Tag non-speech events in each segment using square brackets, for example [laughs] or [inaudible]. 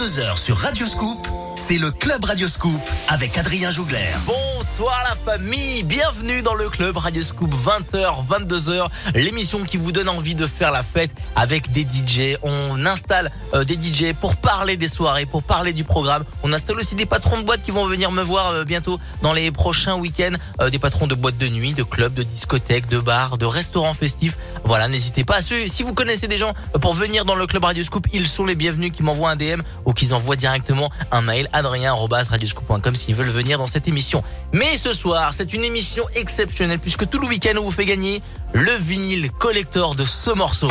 22h sur Radio Scoop, c'est le Club Radio Scoop avec Adrien Jougler. Bonsoir la famille, bienvenue dans le Club Radio Scoop 20h, 22h, l'émission qui vous donne envie de faire la fête avec des DJ. On installe euh, des DJ pour parler des soirées, pour parler du programme. On installe aussi des patrons de boîtes qui vont venir me voir euh, bientôt dans les prochains week-ends, euh, des patrons de boîtes de nuit, de clubs, de discothèques, de bars, de restaurants festifs. Voilà, n'hésitez pas. Si vous connaissez des gens pour venir dans le Club Radio Scoop, ils sont les bienvenus qui m'envoient un DM ou qu'ils envoient directement un mail adrien.radioscoop.com s'ils veulent venir dans cette émission. Mais ce soir, c'est une émission exceptionnelle puisque tout le week-end on vous fait gagner le vinyle collector de ce morceau.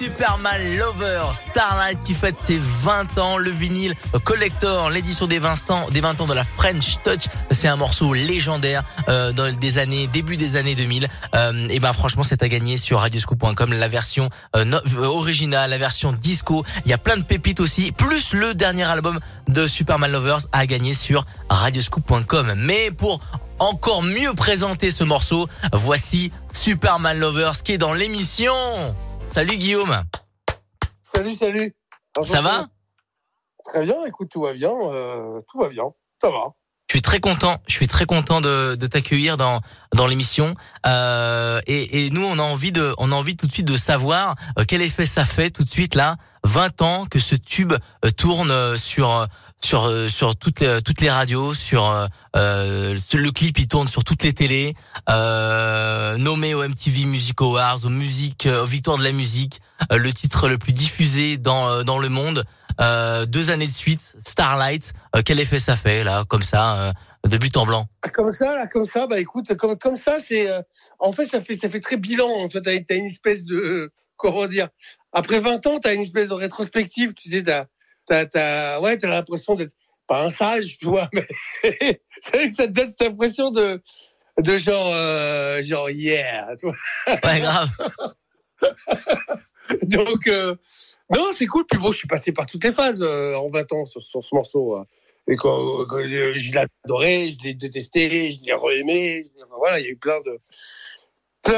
Superman Lover, Starlight qui fête ses 20 ans, le vinyle collector, l'édition des 20 ans, des 20 ans de la French Touch. C'est un morceau légendaire euh, des années, début des années 2000. Euh, et ben franchement, c'est à gagner sur radioscoop.com la version euh, originale, la version disco. Il y a plein de pépites aussi, plus le dernier album de Superman Lovers à gagner sur radioscoop.com. Mais pour encore mieux présenter ce morceau, voici Superman Lovers qui est dans l'émission. Salut Guillaume. Salut, salut. ça va? Très bien, écoute, tout va bien, euh, tout va bien, ça va. Je suis très content, je suis très content de, t'accueillir dans dans l'émission. Euh, et, nous, on a envie de, on a envie tout de suite de savoir euh, quel effet ça fait tout de suite là, 20 ans que ce tube tourne sur sur euh, sur toutes les toutes les radios, sur euh, euh, le clip il tourne sur toutes les télés, euh, nommé au MTV Music Awards, aux musiques, aux victoires de la musique, le titre le plus diffusé dans dans le monde, deux années de suite, Starlight. quel effet ça fait là, comme ça, de but en blanc? Ah, Comme ça, là, comme ça, bah écoute, comme comme ça, c'est en fait ça fait ça fait très bilan. Toi, t'as as une espèce de comment dire après 20 ans, t'as une espèce de rétrospective, tu sais, t'as t'as, t'as, ouais, t'as l'impression d'être pas un sage, tu vois, [laughs] mais c'est vrai que ça te donne cette impression de, de genre, euh, genre, yeah, tu vois. Ouais, grave. [laughs] Donc, euh, non, c'est cool. Puis bon, je suis passé par toutes les phases euh, en 20 ans sur, sur ce morceau. Hein. Et quand, quand, je adoré, je l'ai détesté, je l'ai re-aimé. Voilà, il y a eu plein de,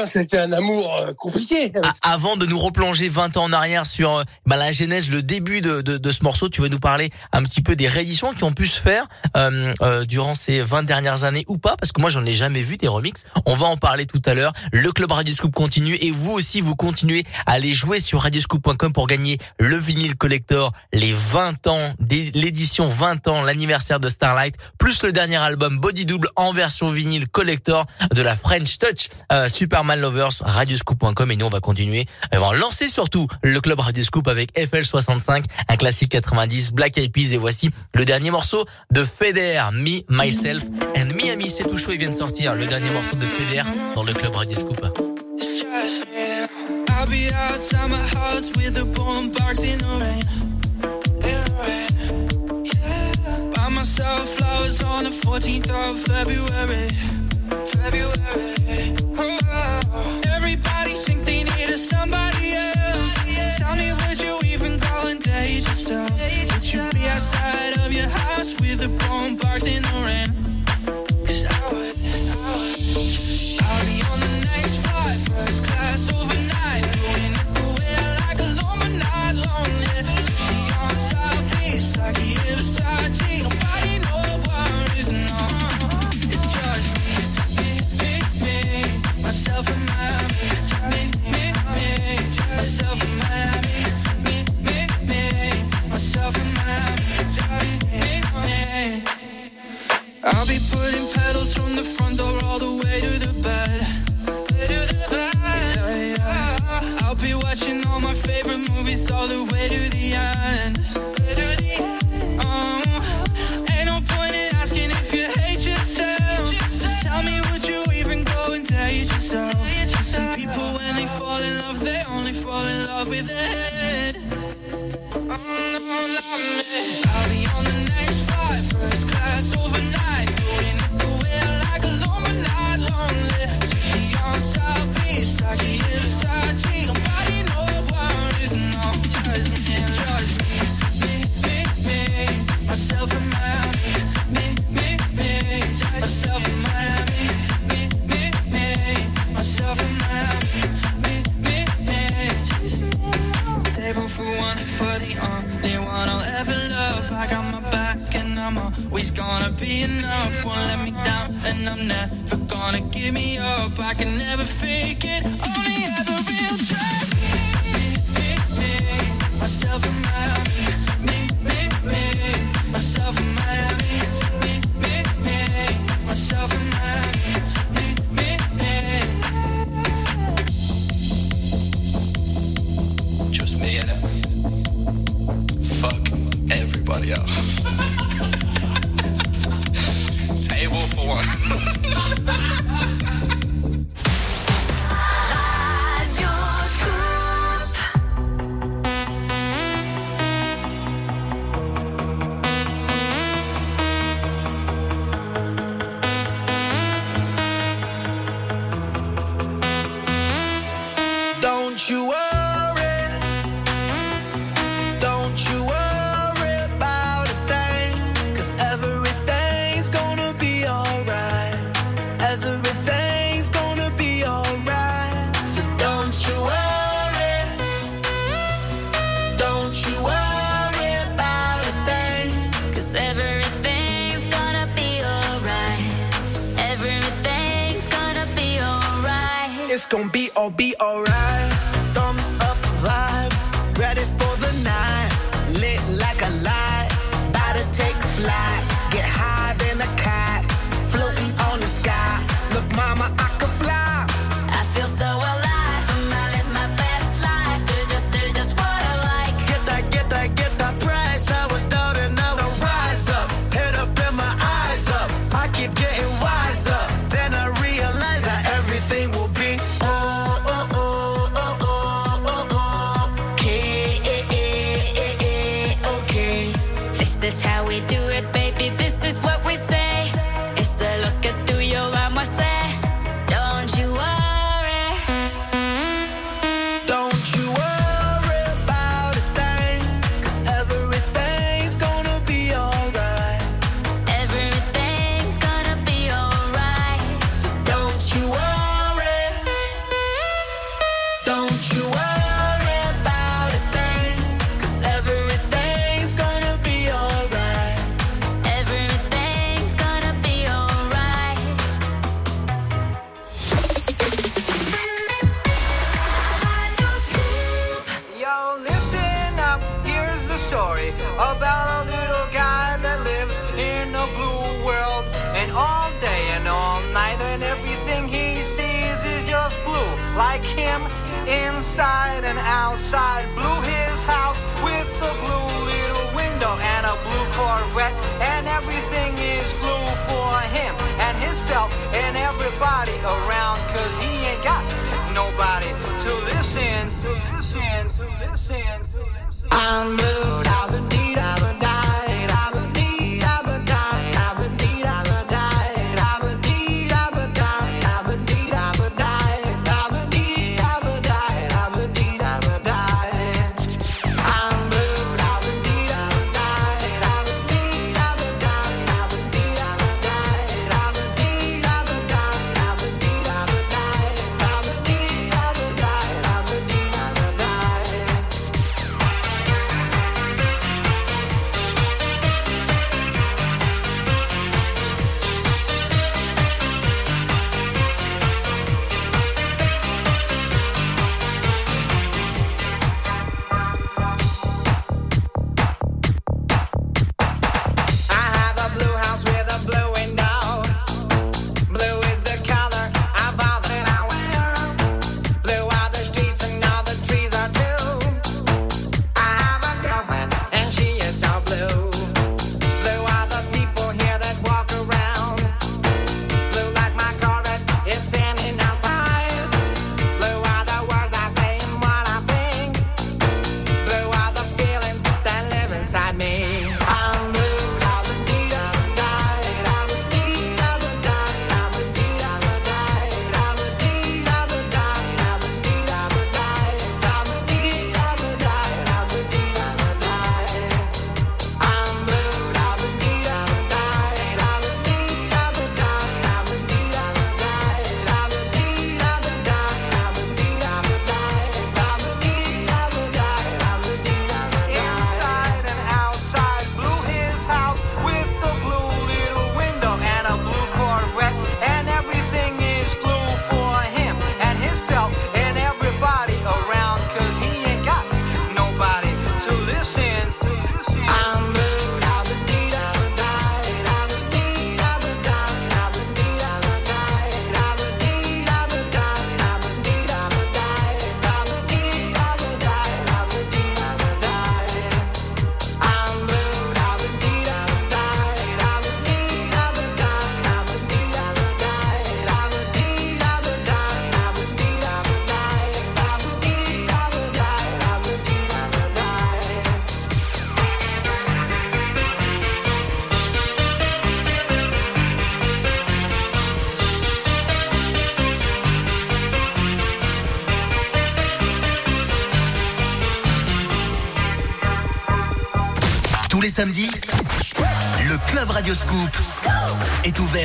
c'était un amour euh, compliqué. Avant de nous replonger 20 ans en arrière sur euh, bah, la genèse, le début de, de, de, ce morceau, tu vas nous parler un petit peu des rééditions qui ont pu se faire euh, euh durant ces 20 dernières années ou pas, parce que moi j'en ai jamais vu des remixes. On va en parler tout à l'heure. Le club Radioscoop continue et vous aussi vous continuez à aller jouer sur radioscoop.com pour gagner le vinyle collector, les 20 ans, l'édition 20 ans, l'anniversaire de Starlight, plus le dernier album Body Double en version vinyle collector de la French Touch. Euh, super Superman Lovers, radioscoop.com et nous on va continuer. On va lancer surtout le club Radioscoop avec FL65, un classique 90, Black Eyed Peas et voici le dernier morceau de Feder, Me, Myself and Miami. C'est tout chaud, il vient de sortir le dernier morceau de Feder dans le club Radioscoop. Everybody This is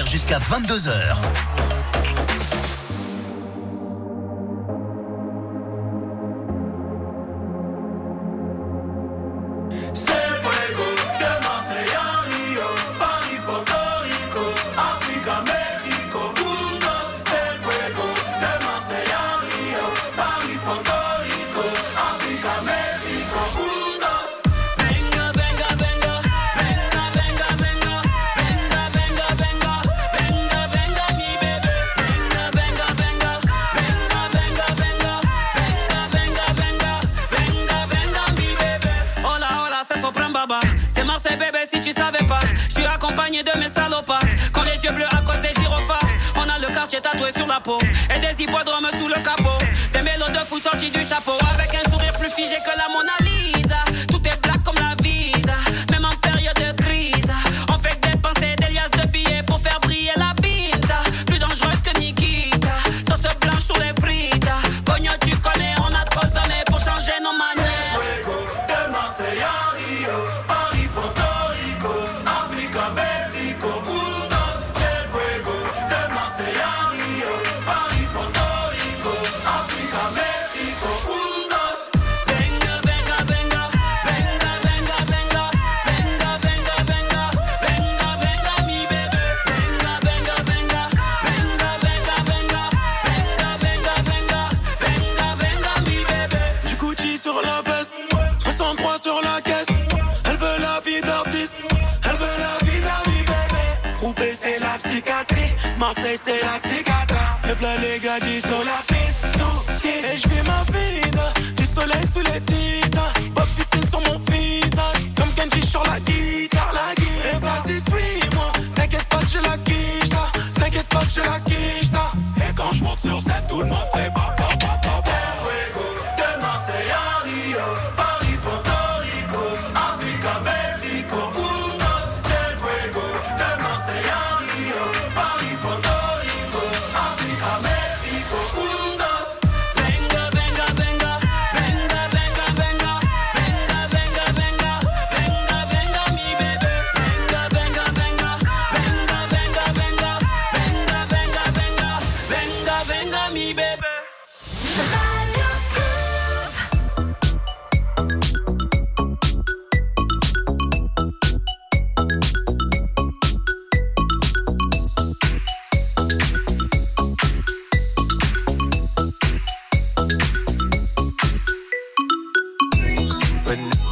jusqu'à 22h. but now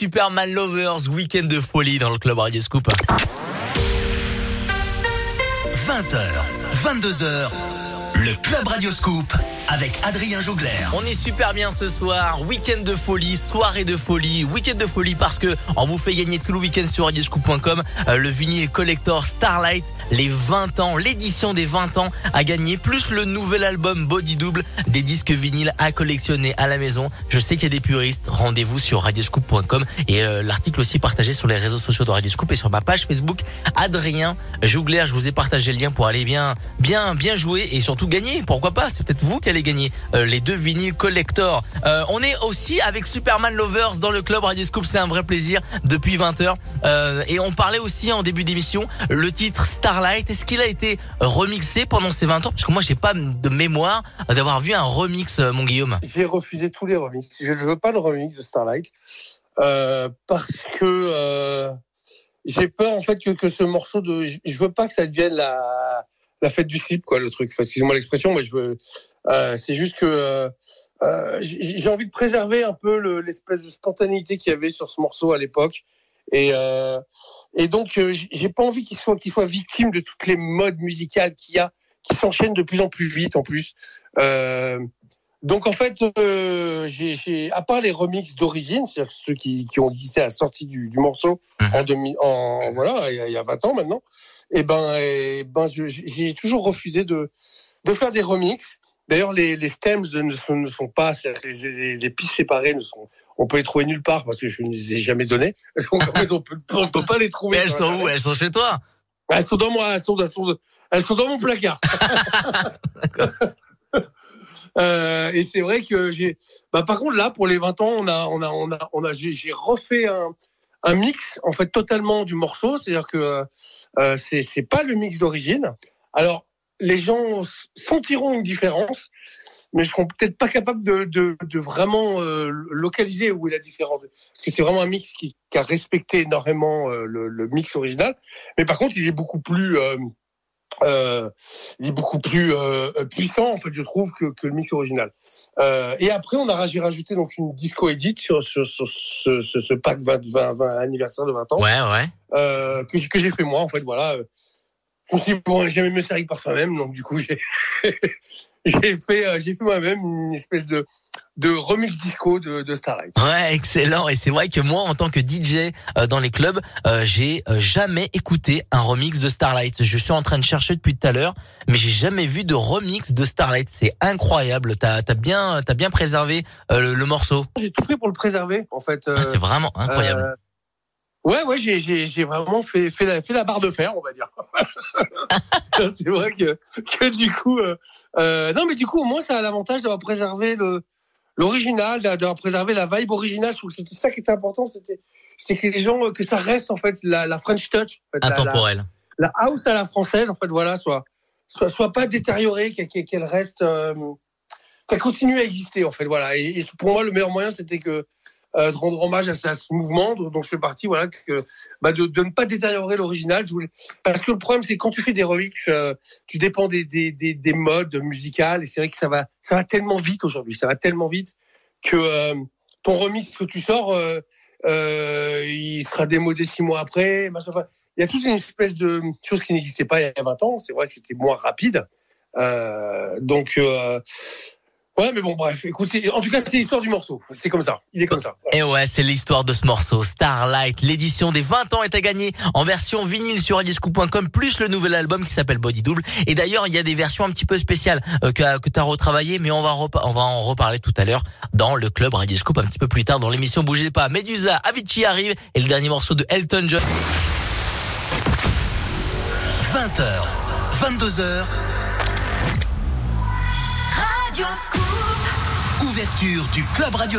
Superman Lovers, Weekend de folie dans le club Radio Scoop. 20h, 22h, le Club Radio Scoop avec Adrien Jougler. On est super bien ce soir, week-end de folie, soirée de folie, week-end de folie parce que on vous fait gagner tout le week-end sur radioscoop.com euh, le vinyle collector Starlight, les 20 ans, l'édition des 20 ans à gagner, plus le nouvel album Body Double, des disques vinyles à collectionner à la maison. Je sais qu'il y a des puristes, rendez-vous sur radioscoop.com et euh, l'article aussi partagé sur les réseaux sociaux de Radioscoop et sur ma page Facebook Adrien Jougler. Je vous ai partagé le lien pour aller bien, bien, bien jouer et surtout gagner. Pourquoi pas? C'est peut-être vous qui allez gagner euh, les deux vinyles collector. Euh, on est aussi avec Superman Lovers dans le club Radio Scoop. C'est un vrai plaisir depuis 20h. Euh, et on parlait aussi en début d'émission le titre Starlight. Est-ce qu'il a été remixé pendant ces 20 ans? Parce que moi, j'ai pas de mémoire d'avoir vu un remix, mon Guillaume. J'ai refusé tous les remixes. Je ne veux pas de remix de Starlight euh, parce que euh, j'ai peur en fait que, que ce morceau de. Je veux pas que ça devienne la la fête du slip quoi le truc. Excusez-moi l'expression, mais je veux. euh, c'est juste que j'ai envie de préserver un peu le- l'espèce de spontanéité qu'il y avait sur ce morceau à l'époque. Et, et donc, j'ai pas envie qu'il soit, qu'il soit victime de toutes les modes musicales qu'il y a, qui s'enchaînent de plus en plus vite en plus. Donc en fait, euh, j'ai, à part les remixes d'origine, c'est-à-dire ceux qui, qui ont existé à la sortie du, du morceau en 2000, en voilà, il y, a, il y a 20 ans maintenant, et ben, et ben, j'ai toujours refusé de de faire des remixes. D'ailleurs, les, les stems ne sont, ne sont pas, les, les, les pistes séparées ne sont, on peut les trouver nulle part parce que je ne les ai jamais données. [laughs] Donc en fait, on peut, on peut pas les trouver. Mais elles sont où? Elles sont chez toi? Elles sont dans moi, elles sont, elles sont, elles sont dans mon placard. [laughs] Euh, et c'est vrai que j'ai. Bah, par contre, là, pour les 20 ans, on a, on a, on a, on a, j'ai refait un, un mix en fait totalement du morceau. C'est-à-dire que euh, c'est, pas le mix d'origine. Alors, les gens sentiront une différence, mais je seront peut-être pas capables de, de, vraiment euh, localiser où est la différence. Parce que c'est vraiment un mix qui, a respecté énormément euh, le mix original. Mais par contre, il est beaucoup plus, euh, il est beaucoup plus euh, puissant en fait, je trouve, que, que le mix original. Euh, et après, on a rajouté donc une disco edit sur, sur, sur ce, ce, ce pack 20, 20, 20 anniversaire de 20 ans Ouais, ouais. euh, que, j'ai- que j'ai fait moi en fait. Voilà. Je me suis dit, bon, jamais mieux servi par soi-même, donc du coup j'ai [laughs] j'ai fait euh, j'ai fait moi-même une espèce de de remix disco de, de Starlight. Ouais, excellent. Et c'est vrai que moi, en tant que DJ euh, dans les clubs, euh, j'ai euh, jamais écouté un remix de Starlight. Je suis en train de chercher depuis tout à l'heure, mais j'ai jamais vu de remix de Starlight. C'est incroyable. T'as as bien, t'as bien préservé euh, le, le morceau. J'ai tout fait pour le préserver en fait. Ah, c'est vraiment incroyable. Ouais, ouais, j'ai, j'ai, j'ai vraiment fait, fait, la, fait la barre de fer, on va dire. [laughs] c'est vrai que, que du coup, euh, euh, non, mais du coup, au moins, ça a l'avantage d'avoir préservé le, l'original, d'avoir préservé la vibe originale. Je trouve que c'était ça qui était important, c'était, c'est que les gens, euh, que ça reste en fait la, la French touch, en fait, la- la- Intemporel. la house à la française, en fait, voilà, soit, soit, soit pas détériorée, qu'elle reste, euh, qu'elle continue à exister, en fait, voilà. Et, et pour moi, le meilleur moyen, c'était que de rendre hommage à, ce- mouvement dont je fais partie, voilà, que, bah, de, de ne pas détériorer l'original. Parce que le problème, c'est quand tu fais des remixes, euh, tu dépends des, des, des, des modes musicales, et c'est vrai que ça va, ça va tellement vite aujourd'hui, ça va tellement vite que euh, ton remix que tu sors, euh, euh, il sera démodé six mois après. il y a toute une espèce de chose qui n'existait pas il y a 20 ans. C'est vrai que c'était moins rapide. Euh, donc, euh, ouais, mais bon, bref. Écoute, c'est- en tout cas, c'est l'histoire du morceau. C'est comme ça. Il est comme ça. Et ouais, c'est l'histoire de ce morceau. Starlight, l'édition des 20 ans est à gagner en version vinyle sur radioscoop.com plus le nouvel album qui s'appelle Body Double. Et d'ailleurs, il y a des versions un petit peu spéciales euh, que, que tu as retravaillées, mais on va, repa- on va en reparler tout à l'heure dans le club Radioscoop un petit peu plus tard dans l'émission. Bougez pas. Medusa, Avicii arrive et le dernier morceau de Elton John. 20h, 22h, Radio Scoop. ouverture du Club Radio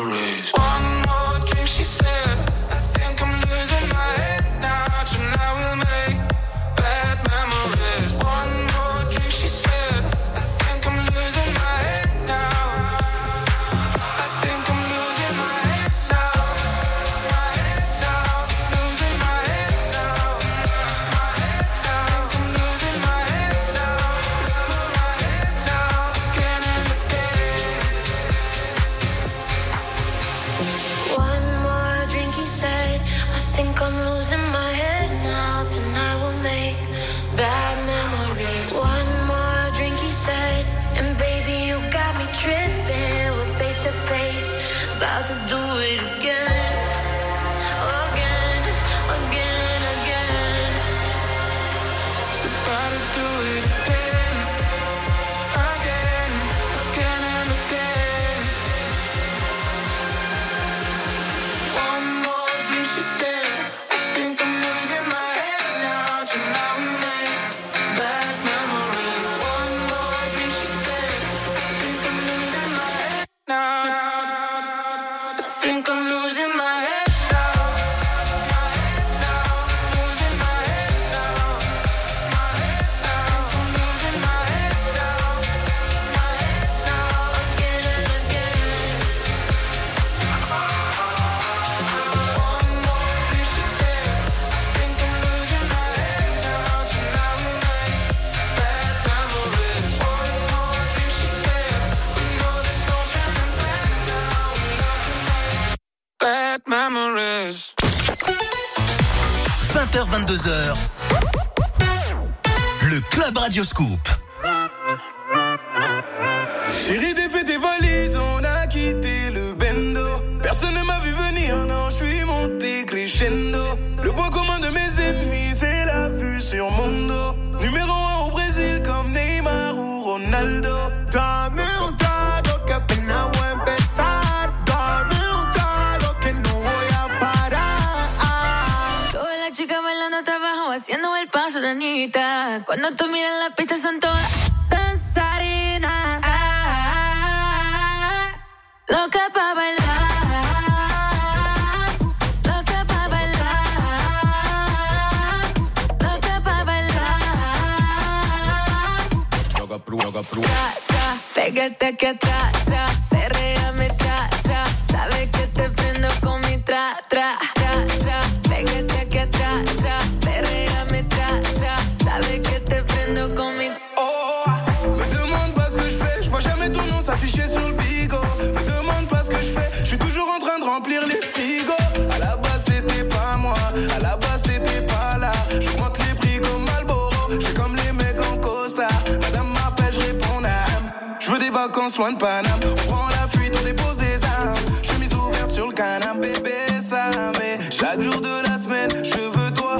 On prend la fuite, on dépose des armes. Chemise ouverte sur le canapé, mais Chaque jour de la semaine, je veux toi,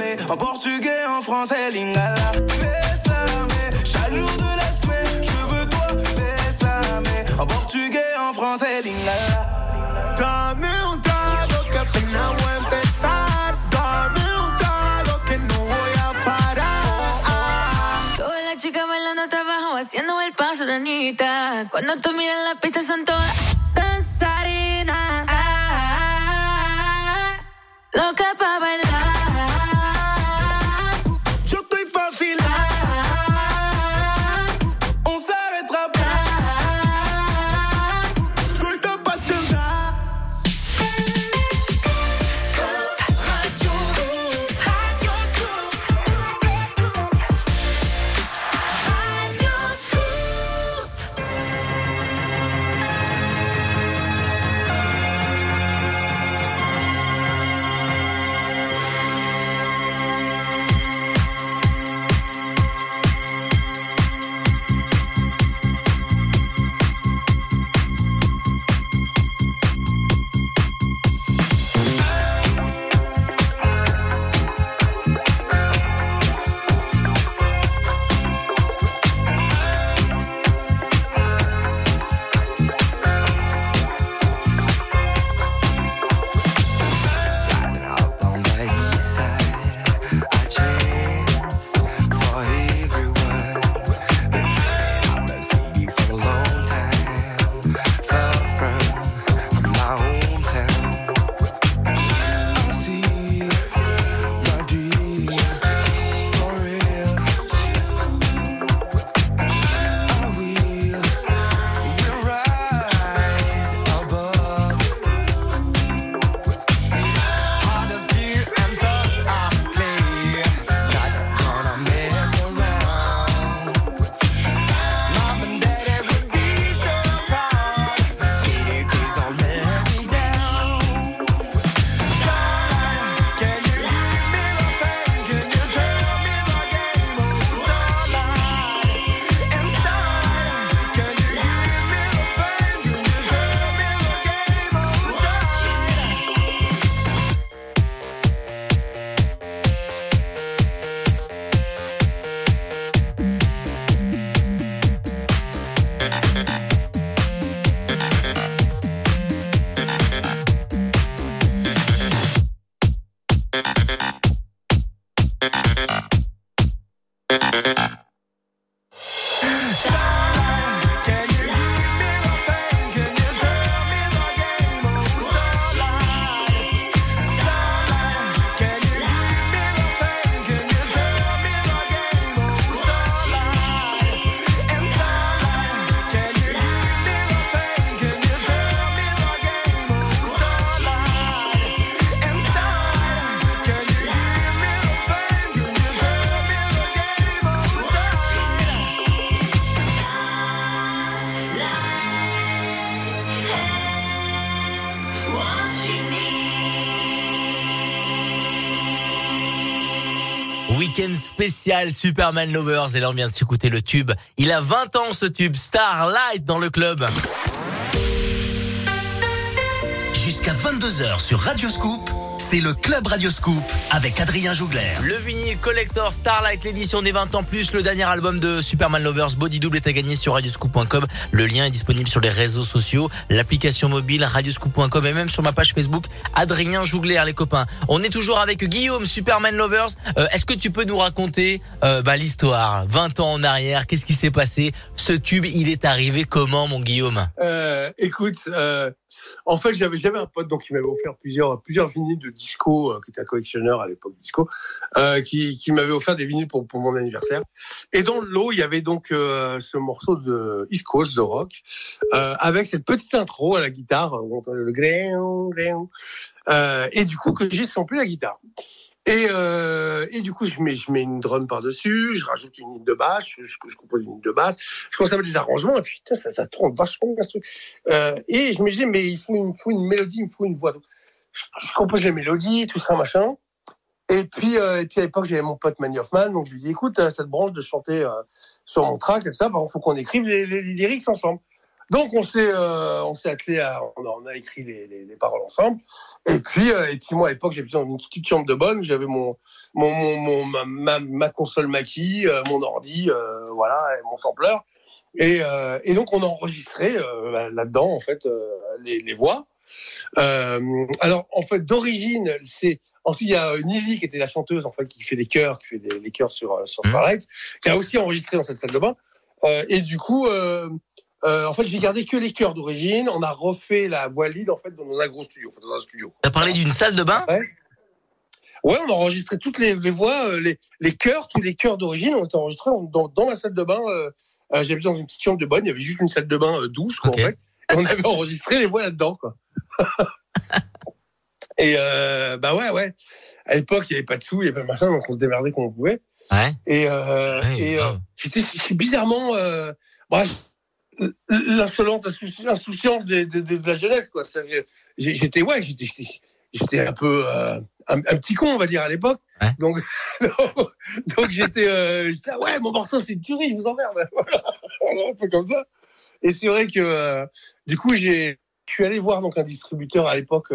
mais En portugais, en français, lingala, mais Chaque jour de la semaine, je veux toi, mais En portugais, en français, lingala. Dame un trago del paso, Danita. Cuando tú miras la pista son todas danzarinas. Ah, ah, loca pa' bailar. Spécial Superman Lovers et là on vient de s'écouter le tube. Il a 20 ans ce tube, Starlight dans le club. Jusqu'à 22h sur Radio Scoop, c'est le Club Radio Scoop avec Adrien Jougler. Le vinyle collector Starlight, l'édition des 20 ans plus, le dernier album de Superman Lovers, Body Double est à gagner sur radioscoop.com. Le lien est disponible sur les réseaux sociaux, l'application mobile radioscoop.com et même sur ma page Facebook Adrien Jougler les copains. On est toujours avec Guillaume Superman Lovers. Euh, Est-ce que tu peux nous raconter euh, bah, l'histoire? 20 ans en arrière, qu'est-ce qui s'est passé? Ce tube, il est arrivé comment mon Guillaume? Euh, écoute, euh, en fait, j'avais un pote donc qui m'avait offert plusieurs plusieurs vinyles de disco, euh, qui était un collectionneur à l'époque disco, euh, qui, m'avait offert des vinyles pour, mon anniversaire. Et dans le lot, il y avait donc euh, ce morceau de East The Rock, avec cette petite intro à la guitare, où on entend le gréon, gréon, et du coup que j'ai samplé la guitare. Et, euh, et du coup, je mets, une drum par-dessus, je rajoute une ligne de basse, je, compose une ligne de basse, je commence à mettre des arrangements, et puis ça, ça tourne vachement ce truc. Euh, et je me disais, mais il faut une, faut une mélodie, il faut une voix. Je, compose les mélodies, tout ça, machin. Et puis, euh, et puis à l'époque, j'avais mon pote Manny Hoffman, donc je lui dis, écoute, euh, ça te branche de chanter sur mon track, tout ça, par contre, faut qu'on écrive les, les, les lyrics ensemble. Donc on s'est euh, on s'est attelé à on a, on a écrit les, les, les paroles ensemble. Et puis euh, et puis moi à l'époque j'habitais dans une petite chambre de bonne. J'avais mon mon, mon, mon ma, ma, ma console Mackie euh, mon ordi euh, voilà et mon sampler et et donc on a enregistré euh, là-dedans en fait les, les voix. Alors en fait d'origine c'est Ensuite, il y a Nili qui était la chanteuse en fait qui fait des chœurs, qui fait des, chœurs sur sur Starlight, qui a aussi enregistré dans cette salle de bain. Et du coup, euh, en fait, j'ai gardé que les chœurs d'origine. On a refait la voix lead en fait dans un gros studio, en fait, dans un studio. T'as parlé d'une salle de bain? Ouais. Ouais, on a enregistré toutes les, les voix, euh, les, les chœurs, tous les chœurs d'origine ont été enregistrés dans, dans ma salle de bain. Euh, euh, J'habitais dans une petite chambre de bonne, il y avait juste une salle de bain euh, douche, quoi, en fait. Et on avait enregistré les voix là-dedans, quoi. [laughs] Et bah ouais, ouais. À l'époque, il n'y avait pas de sous, il n'y avait pas de machin, donc on se démerdait comme on pouvait. Ouais. Et, Ouais, et j'étais bizarrement, bref, l'insolente insouci- insouciance de, de, de, de la jeunesse, quoi. J'étais, ouais, j'étais, un peu euh, un, un petit con, on va dire, à l'époque. [laughs] Donc, donc j'étais, euh, ah ouais, mon morceau, c'est une tuerie, je vous emmerde. [laughs] Voilà, un peu comme ça. Et c'est vrai que, euh, du coup, j'ai, je suis allé voir donc un distributeur à l'époque.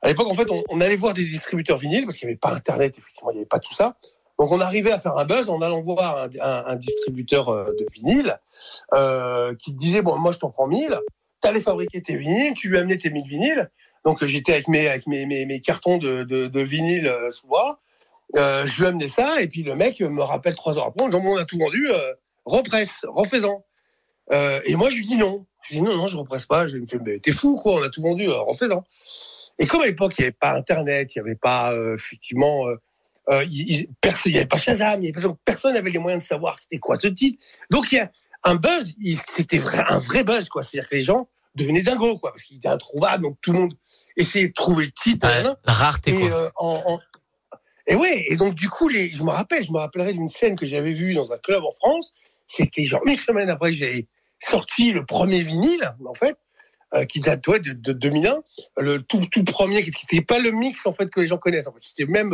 à l'époque, en fait, on, on allait voir des distributeurs vinyles parce qu'il n'y avait pas Internet, effectivement, il n'y avait pas tout ça. Donc, on arrivait à faire un buzz en allant voir un, distributeur euh, de vinyle euh, qui disait Bon, moi, je t'en prends 1000, tu allais fabriquer tes vinyles, tu lui amenais tes 1000 vinyles. Donc, euh, j'étais avec mes, cartons de, vinyle sous bras. Euh, je lui amenais ça, et puis le mec me rappelle trois heures après on a tout vendu, represse, refais-en. Euh, et moi, je lui dis non. Je lui dis non, non, je represse pas. Je me fais, mais t'es fou, quoi, on a tout vendu, refais-en. Et comme à l'époque, il n'y avait pas Internet, il n'y avait pas, effectivement, euh, il n'y avait pas Shazam, il y avait personne personne n'avait les moyens de savoir c'était quoi ce titre. Donc, il y a un buzz, c'était un vrai buzz, quoi. C'est-à-dire que les gens devenaient dingos, quoi, parce qu'il était introuvable, donc tout le monde essayait de trouver le titre. Ouais, la rareté Et, quoi. euh, en, en- et ouais, et donc du coup, les, je me rappelle, je me rappellerai d'une scène que j'avais vue dans un club en France. C'était genre une semaine après que j'avais sorti le premier vinyle, en fait, euh, qui date ouais, de, de 2001, le tout, tout premier, qui n'était pas le mix en fait que les gens connaissent. En fait, c'était même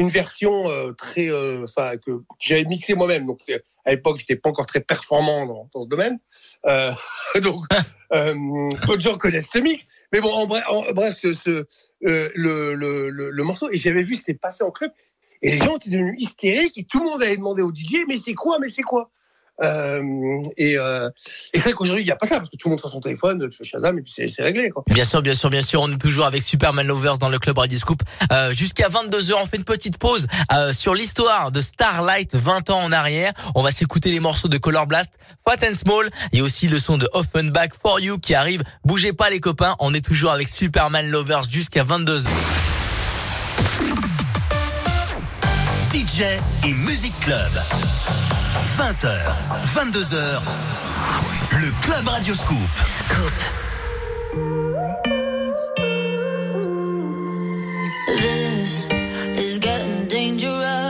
une version euh, très, euh, enfin que, que j'avais mixé moi-même. Donc euh, à l'époque, j'étais pas encore très performant dans, dans ce domaine. Euh, [laughs] donc [laughs] peu de gens connaissent ce mix. Mais bon, en bref, en bref ce, ce, le, le, le, le morceau, et j'avais vu, c'était passé en club, et les gens étaient devenus hystériques, et tout le monde avait demandé au DJ, mais c'est quoi, mais c'est quoi? Euh, euh, et, c'est vrai qu'aujourd'hui, il n'y a pas ça, parce que tout le monde sur son téléphone, tu fais Shazam et puis c'est réglé. Quoi. Bien sûr, bien sûr, bien sûr. On est toujours avec Superman Lovers dans le club Radio Scoop. Euh, jusqu'à 22h, on fait une petite pause sur l'histoire de Starlight 20 ans en arrière. On va s'écouter les morceaux de Color Blast, Fat and Small. Il y a aussi le son de Offenbach For You qui arrive. Bougez pas les copains, on est toujours avec Superman Lovers jusqu'à 22h. DJ et Music Club. 20h, 22h, le Club Radio Scoop. Scoop. This is getting dangerous.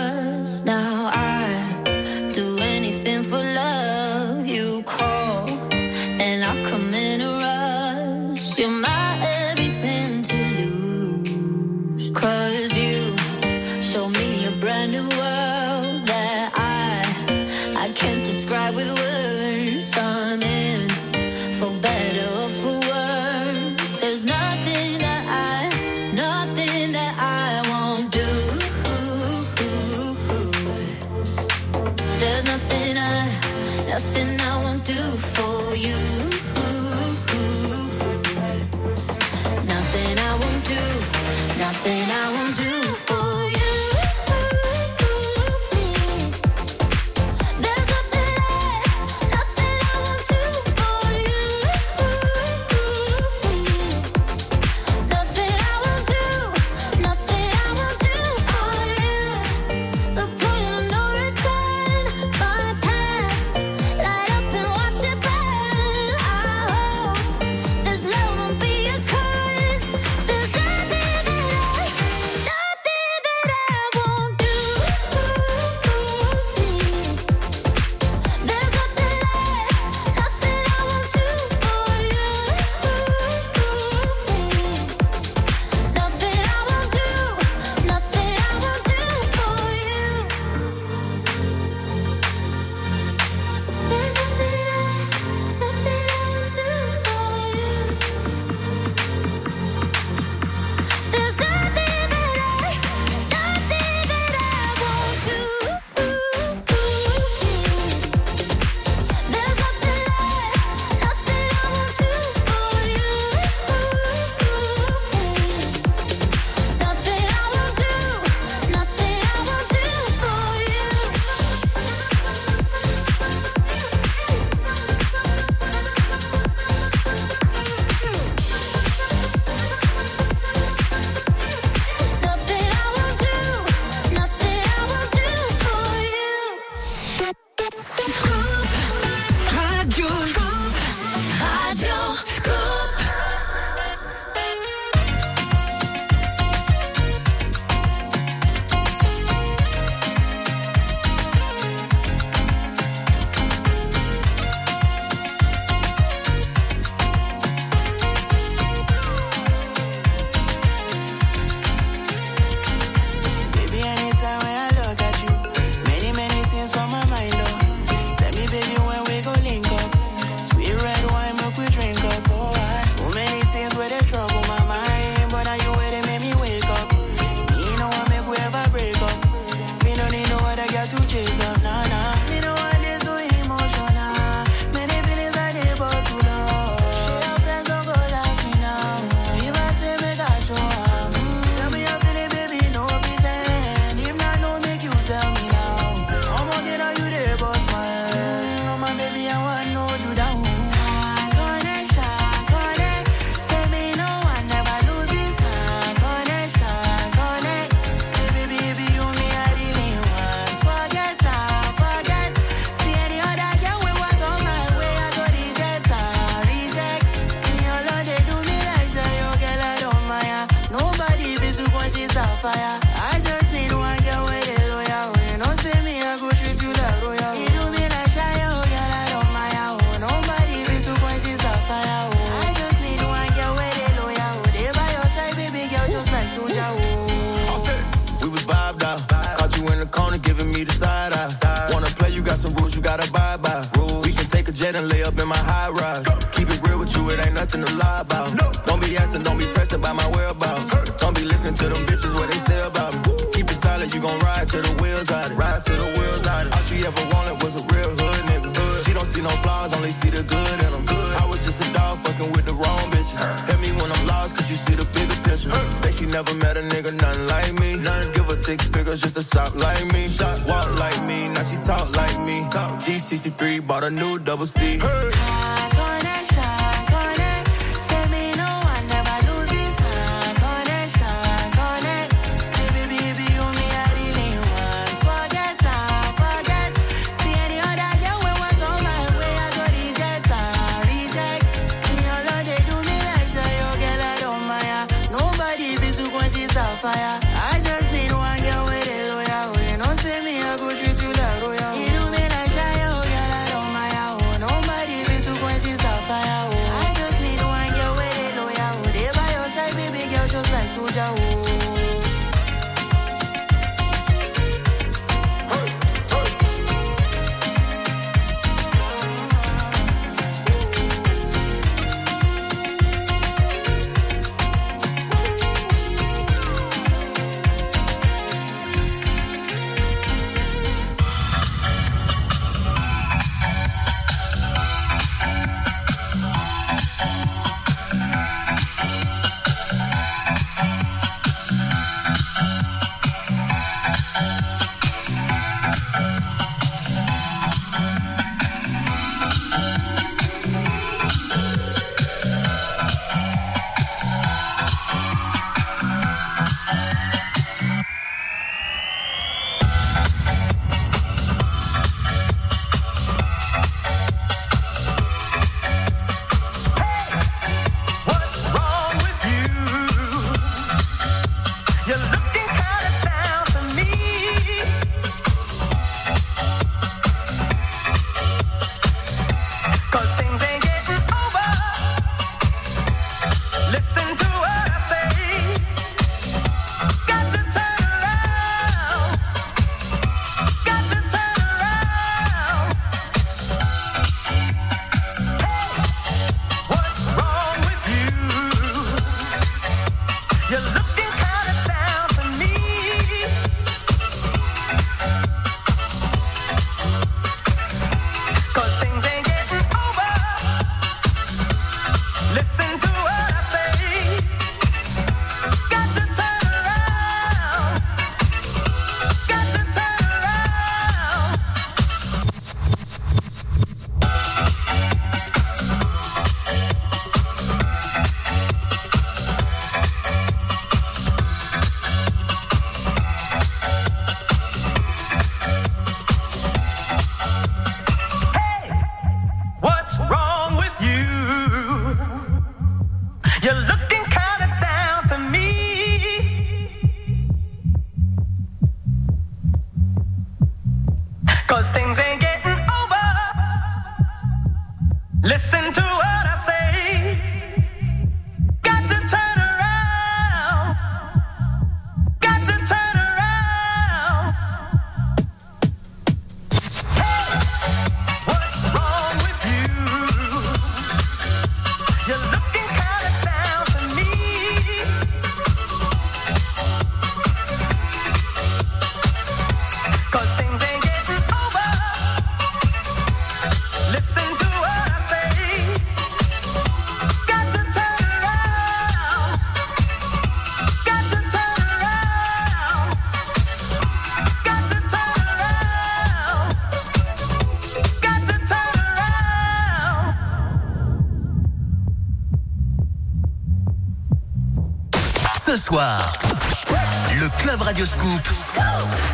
Le Club Radio Scoop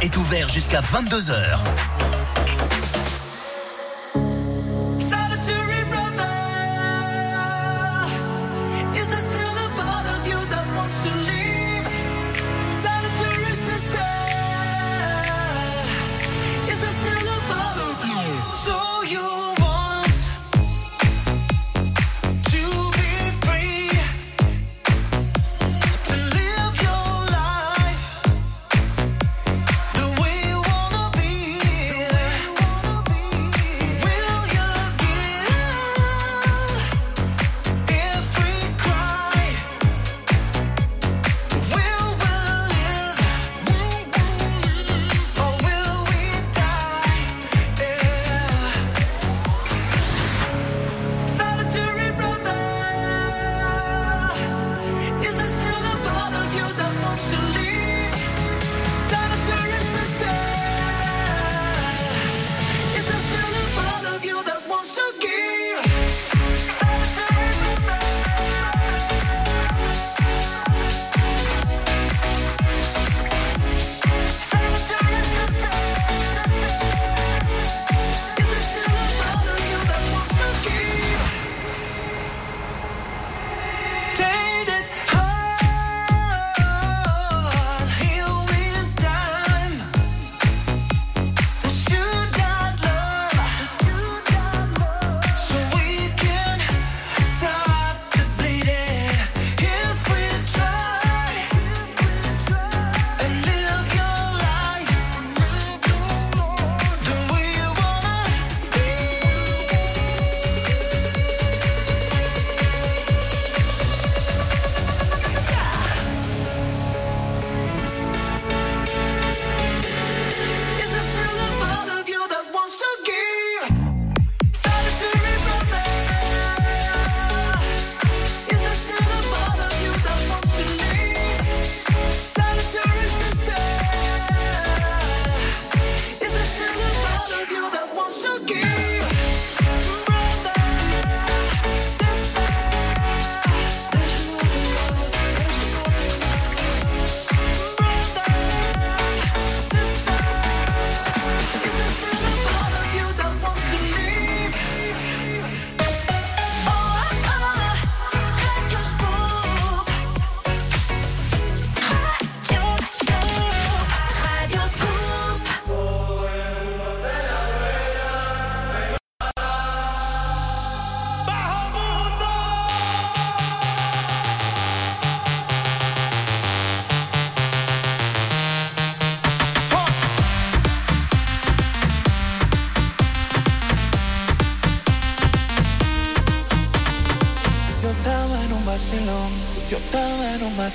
est ouvert jusqu'à 22h.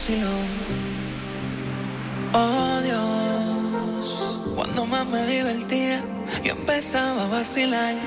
Vacilón. Oh Dios, cuando más me divertía, yo empezaba a vacilar.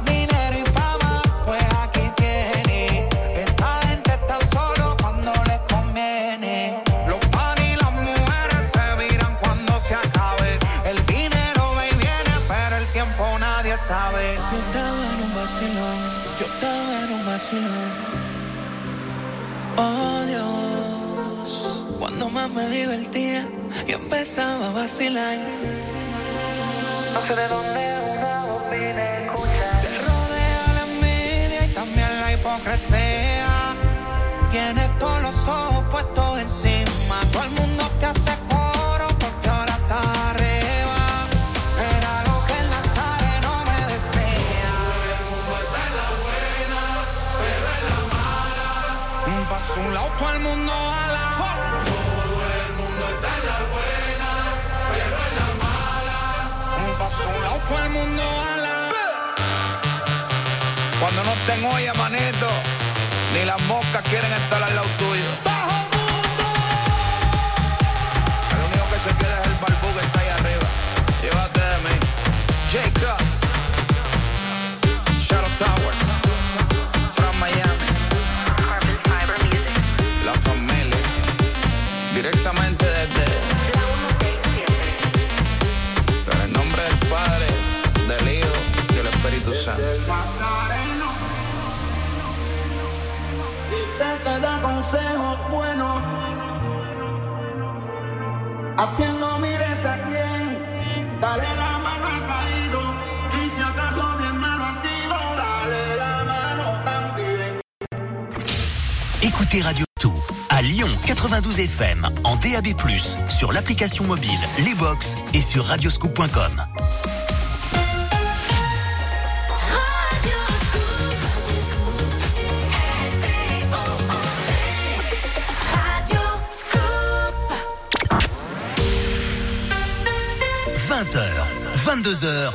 Oh Dios, cuando más me divertía, yo empezaba a vacilar. No sé de dónde una bobina escucha. Te rodea la envidia y también la hipocresía. Tienes todos los ojos puestos encima. Todo el mundo te hace lado mundo ala. Todo el mundo está en la buena, pero en la mala. Mm, Pa' su lado todo el mundo ala. Cuando no estén olla, manito, ni las moscas quieren estar al lado Écoutez Radio Tout à Lyon 92 FM en DAB+, sur l'application mobile, les box et sur radioscoop.com. – 20h, 22h,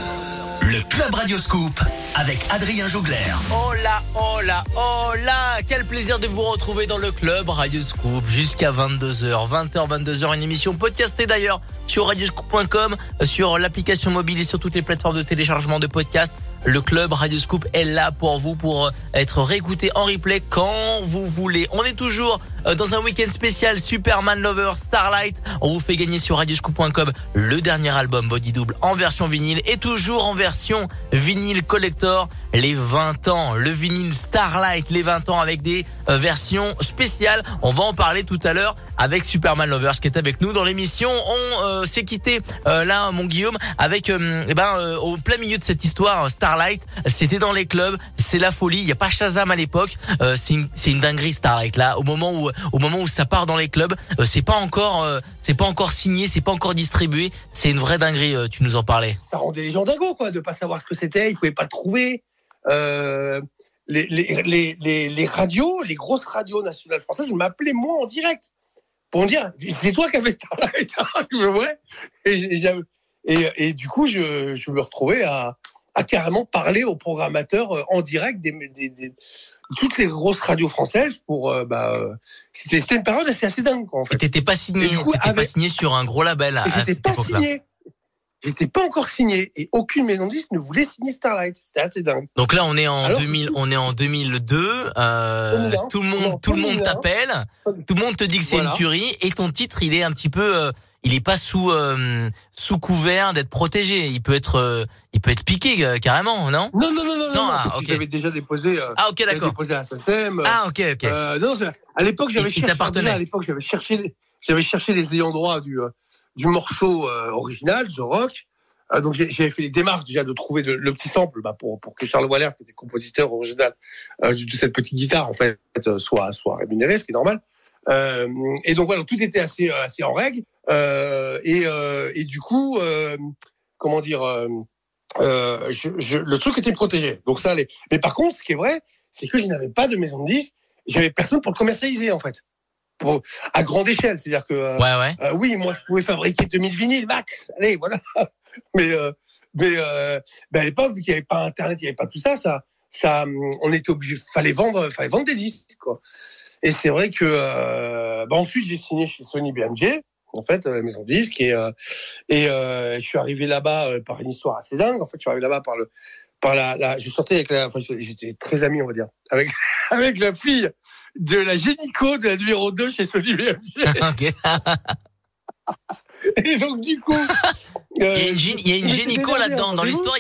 le Club Radio Scoop avec Adrien Jougler. Oh là, oh là, oh là Quel plaisir de vous retrouver dans le club Radio Scoop jusqu'à 22h. 20h, 22h, une émission podcastée d'ailleurs sur radioscoop.com, sur l'application mobile et sur toutes les plateformes de téléchargement de podcasts. Le club Radio Scoop est là pour vous, pour être réécouté en replay quand vous voulez. On est toujours dans un week-end spécial Superman Lover Starlight. On vous fait gagner sur radioscoop.com le dernier album Body Double en version vinyle et toujours en version vinyle collector les 20 ans, le vinyle Starlight, les 20 ans avec des euh, versions spéciales. On va en parler tout à l'heure avec Superman Lovers qui est avec nous dans l'émission. On euh, s'est quitté euh, là, mon Guillaume, avec eh ben au plein milieu de cette histoire Starlight. C'était dans les clubs, c'est la folie. Il y a pas Shazam à l'époque. c'est une, une dinguerie Starlight là. Au moment où au moment où ça part dans les clubs, c'est pas encore c'est pas encore signé, c'est pas encore distribué. C'est une vraie dinguerie. tu nous en parlais. Ça rendait les gens dingos quoi, de pas savoir ce que c'était. Ils pouvaient pas trouver. Euh, les, les, les, les, radios, les grosses radios nationales françaises m'appelaient moi en direct pour me dire c'est toi qui avais Starlight. [laughs] ouais. et, et, du coup, je, je me retrouvais à, a carrément parlé aux programmateurs euh, en direct des, des- des- toutes les grosses radios françaises pour euh, bah c'était c'était une période assez assez dingue quoi en fait. Et t'étais pas signé, coup, t'étais pas signé sur un gros label. à cette pas signé. J'étais pas encore signé et aucune maison de disques ne voulait signer Starlight. C'était assez dingue. Donc là, on est en Alors, 2000, on est en 2002. Euh, 2001, tout le monde, tout le monde 2001. t'appelle. Tout le monde te dit que c'est Voilà. une tuerie et ton titre, il est un petit peu, euh, il est pas sous euh, sous couvert d'être protégé. Il peut être, il peut être piqué carrément, non? Non non non non non, non, ah, parce ok. que j'avais déjà déposé. Ah ok, d'accord. déposé à SACEM. Ah ok, ok. Non, à l'époque, j'avais cherché. À l'époque, j'avais cherché, les- j'avais cherché les ayants droit du du morceau euh, original, The Rock. Euh, donc j'avais fait les démarches déjà de trouver le, petit sample bah, pour que Charles Waller, qui était compositeur original euh, de, cette petite guitare, en fait, soit soit rémunéré, ce qui est normal. Et donc voilà, tout était assez assez en règle. Et du coup, comment dire. le truc était protégé, donc ça allait. Mais par contre, ce qui est vrai, c'est que je n'avais pas de maison de disques, j'avais personne pour le commercialiser en fait, pour, à grande échelle. C'est-à-dire que euh, Ouais, ouais. euh, oui, moi je pouvais fabriquer 2000 vinyles max, allez voilà. [laughs] mais euh, mais ben, à l'époque, vu qu'il n'y avait pas Internet, il n'y avait pas tout ça, ça, ça, hum, on était obligé, fallait vendre, fallait vendre des disques quoi. Et c'est vrai que bah, ensuite j'ai signé chez Sony BMG, en fait, la maison de disques, et et je suis arrivé là-bas par une histoire assez dingue. En fait, je suis arrivé là-bas par le par la, la je sortais avec la, enfin, j'étais très ami, on va dire, avec [laughs] avec la fille de la génico de la numéro 2 chez Sony BMG. [laughs] Ok. [laughs] Et donc du coup, Il y a une, gyn- il y a une mais c'est gynéco démerdé, là-dedans. Dans l'histoire,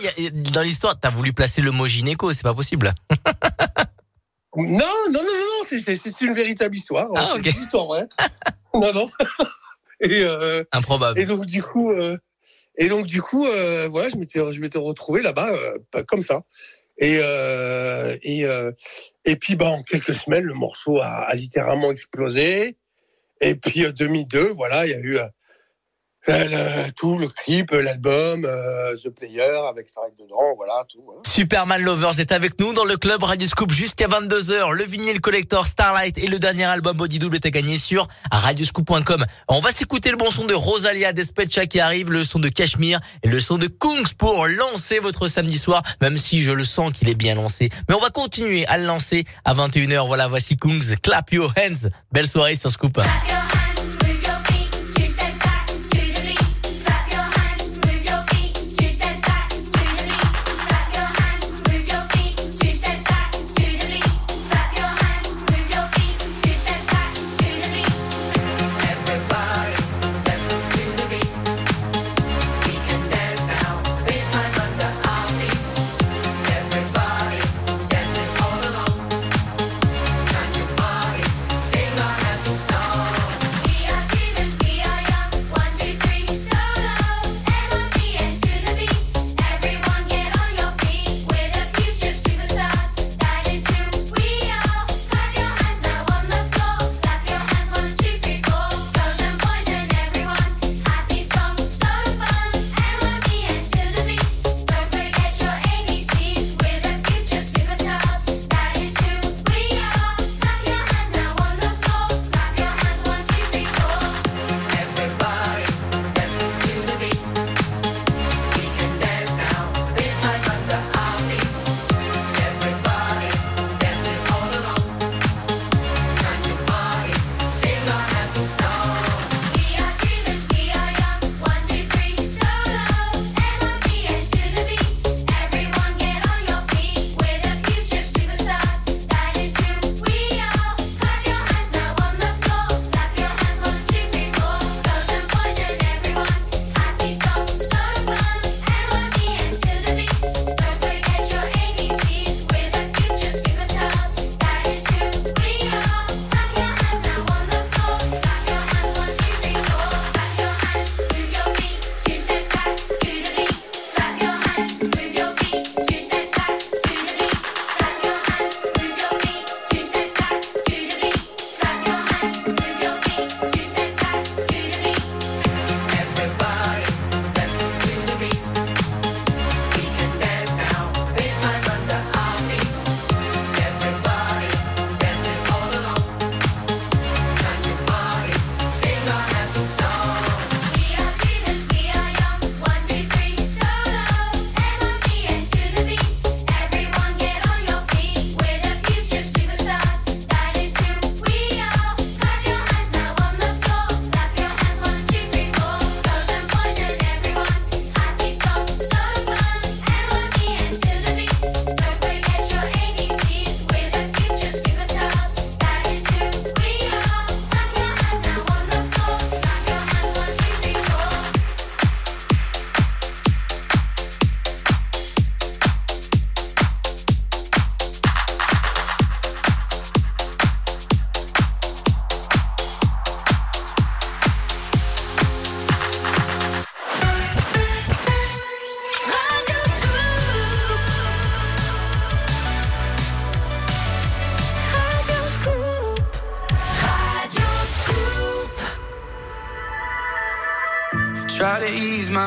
dans l'histoire, t'as voulu placer le mot gynéco, c'est pas possible. Non, non, non, non, non, c'est, une véritable histoire. Ah, ok. une histoire vraie. [laughs] non, non. Et, euh, Improbable. et donc du coup, euh, et donc du coup, euh, voilà, je m'étais, je m'étais retrouvé là-bas euh, pas comme ça. Et euh, et euh, et puis bah en quelques semaines, le morceau a, a littéralement explosé. Et puis euh, 2002, voilà, il y a eu euh, le- tout le clip, l'album, euh, The Player avec Starlight dedans, voilà, tout. voilà. Superman Lovers est avec nous dans le club Radio Scoop jusqu'à 22h. Le vinyle collector Starlight et le dernier album Body Double est à gagner sur radioscoop.com. On va s'écouter le bon son de Rosalia Despecha qui arrive, le son de Cashmere et le son de Kungs pour lancer votre samedi soir, même si je le sens qu'il est bien lancé. Mais on va continuer à le lancer à 21h. Voilà, voici Kungs. Clap your hands. Belle soirée sur Scoop.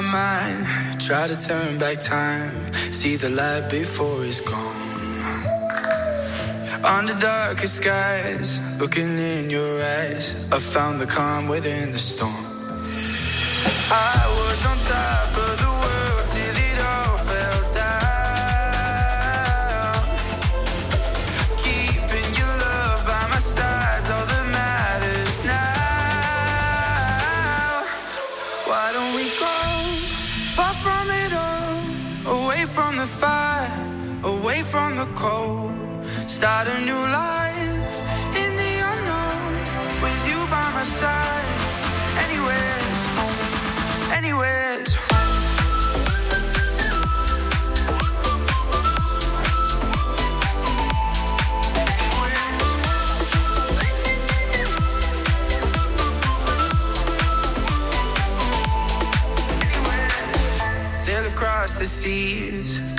My mind, try to turn back time, see the light before it's gone. Under darkest skies, looking in your eyes, I found the calm within the storm. I was on top from the cold? Start a new life in the unknown with you by my side. Anywhere's home, anywhere's Sail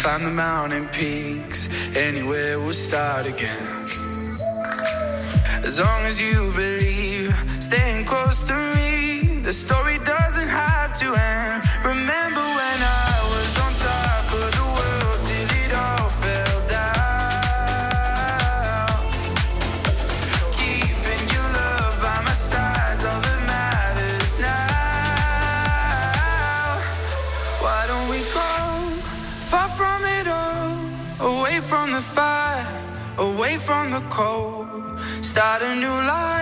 climb the mountain peaks. Anywhere we'll start again. As long as you believe, staying close to me, the story doesn't have to end. Remember from the cold? Start a new life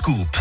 Club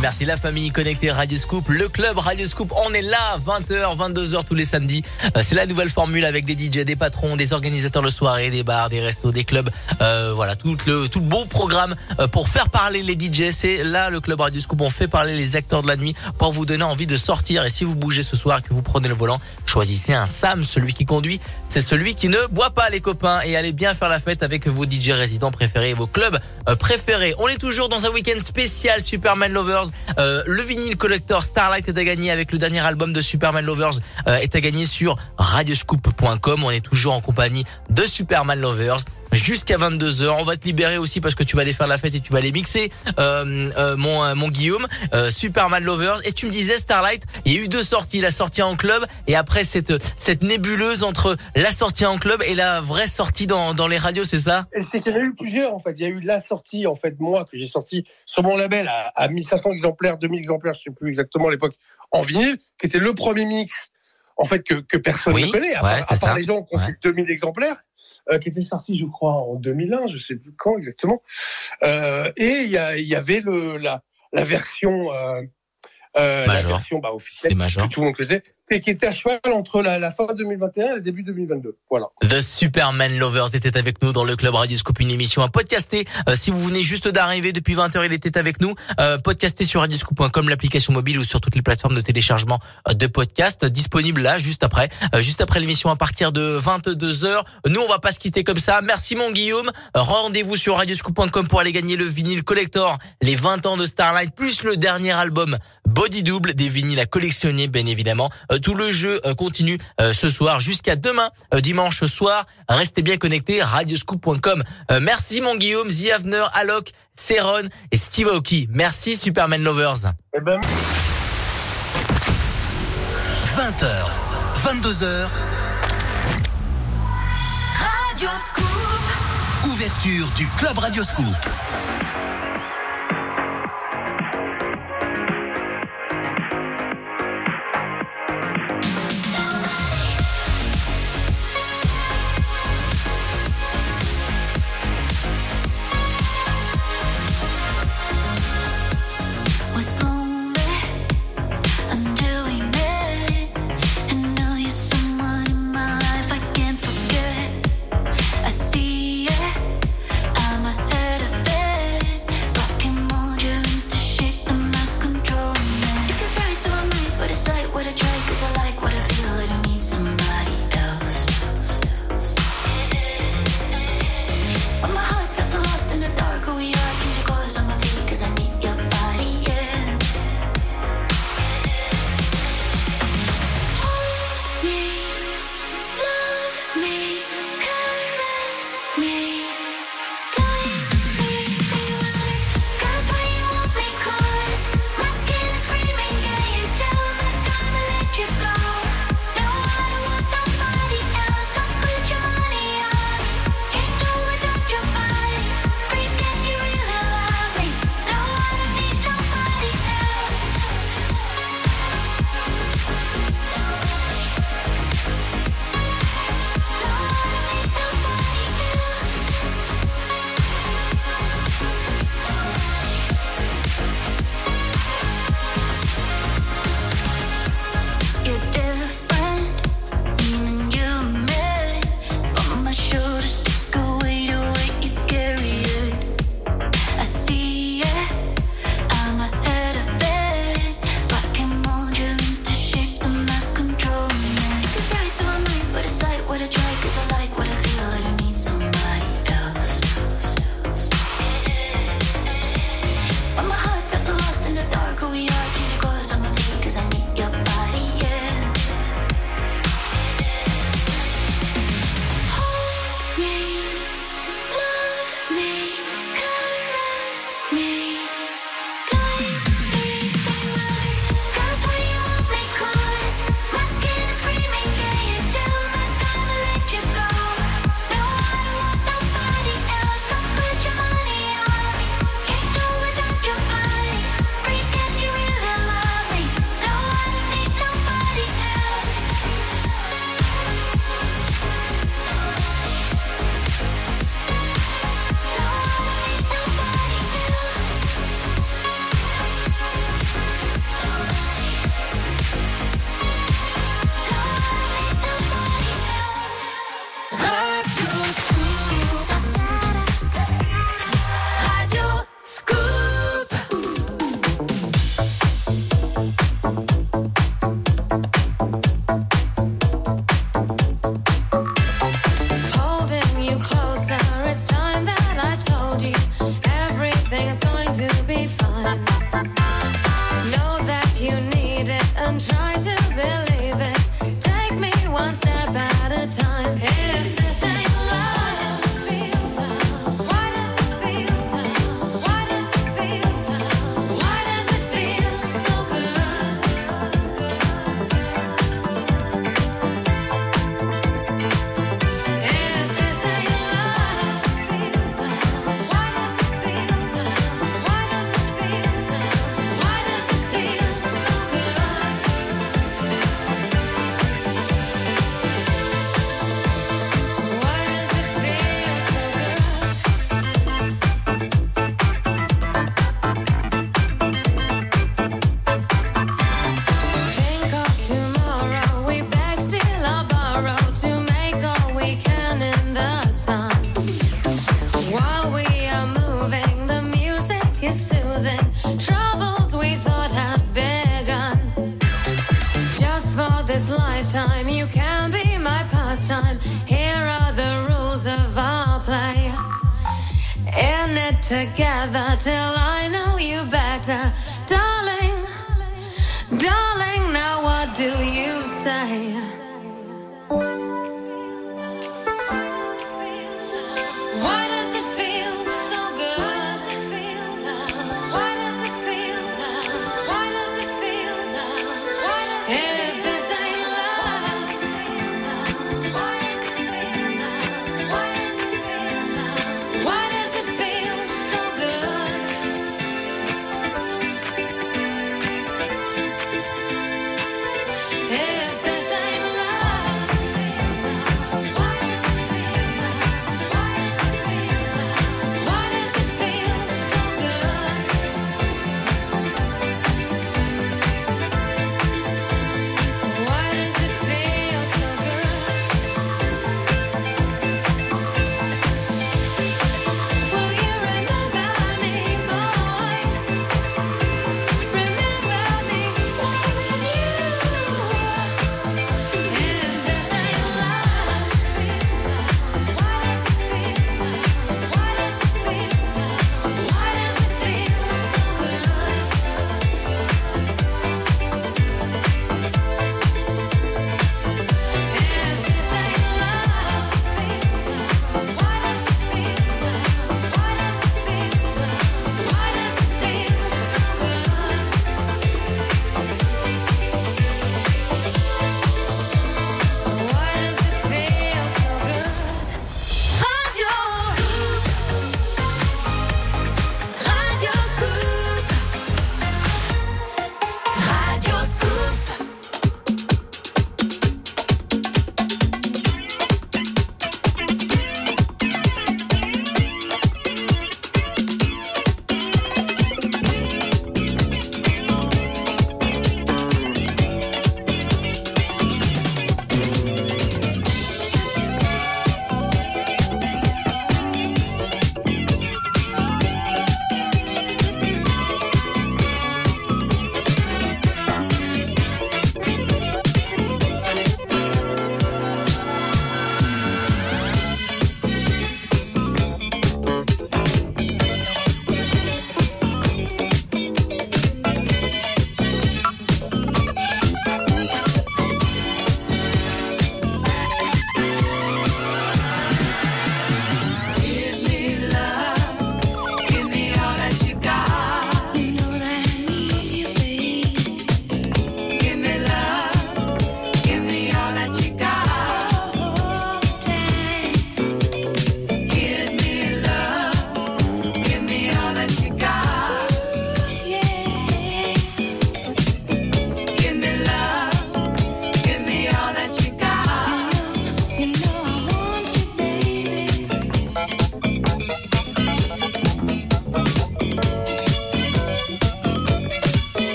Merci la famille connectée Radio Scoop, le club Radio Scoop. On est là 20h, 22h tous les samedis. Euh, C'est la nouvelle formule avec des DJ, des patrons, des organisateurs de soirées, des bars, des restos, des clubs. Euh, voilà, tout le tout beau programme euh, pour faire parler les DJ. C'est là le club Radio Scoop. On fait parler les acteurs de la nuit pour vous donner envie de sortir. Et si vous bougez ce soir et que vous prenez le volant, choisissez un Sam, celui qui conduit. C'est celui qui ne boit pas les copains et allez bien faire la fête avec vos DJ résidents préférés vos clubs euh, préférés. On est toujours dans un week-end spécial Superman Lovers. Euh, le vinyle collector Starlight est à gagner avec le dernier album de Superman Lovers euh, est à gagner sur radioscoop.com. On est toujours en compagnie de Superman Lovers jusqu'à 22h. On va te libérer aussi parce que tu vas aller faire la fête et tu vas aller mixer euh, euh, mon euh, mon Guillaume euh, Superman Lovers et tu me disais Starlight, il y a eu deux sorties, la sortie en club et après cette cette nébuleuse entre la sortie en club et la vraie sortie dans dans les radios, c'est ça? C'est qu'il y en a eu plusieurs en fait. Il y a eu la sortie en fait moi que j'ai sorti sur mon label à, à 1500 exemplaires, 2000 exemplaires, je sais plus exactement à l'époque en vinyle, qui était le premier mix en fait que, que personne Oui, ne connaît, à, ouais, part- à part ça. les gens qui ont fait 2000 exemplaires, euh, qui était sorti je crois en 2001, je sais plus quand exactement. Euh, et il y, avait le la, la version euh, la Major. version bah, officielle que tout le monde connaissait, qui était à cheval entre la, fin 2021 et le début 2022. Voilà. The Superman Lovers était avec nous dans le club Radio Scoop, une émission à podcaster. Euh, si vous venez juste d'arriver depuis 20h, il était avec nous. Euh, podcaster sur radioscoop.com, l'application mobile ou sur toutes les plateformes de téléchargement euh, de podcasts disponible là juste après, juste après l'émission à partir de 22h. Nous, on va pas se quitter comme ça. Merci mon Guillaume. Rendez-vous sur radioscoop.com pour aller gagner le vinyle collector, les 20 ans de Starlight plus le dernier album Body Double des vinyles à collectionner bien évidemment. Tout le jeu euh, continue euh, ce soir jusqu'à demain euh, dimanche soir. Restez bien connectés radioscoop.com. Merci mon Guillaume, The Avener, Alok, Seron et Steve Aoki. Merci Superman Lovers. Eh ben 20h, 22h, Radio Scoop. ouverture du Club Radio Scoop.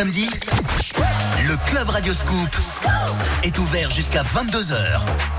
Samedis, le Club Radio Scoop est ouvert jusqu'à 22h.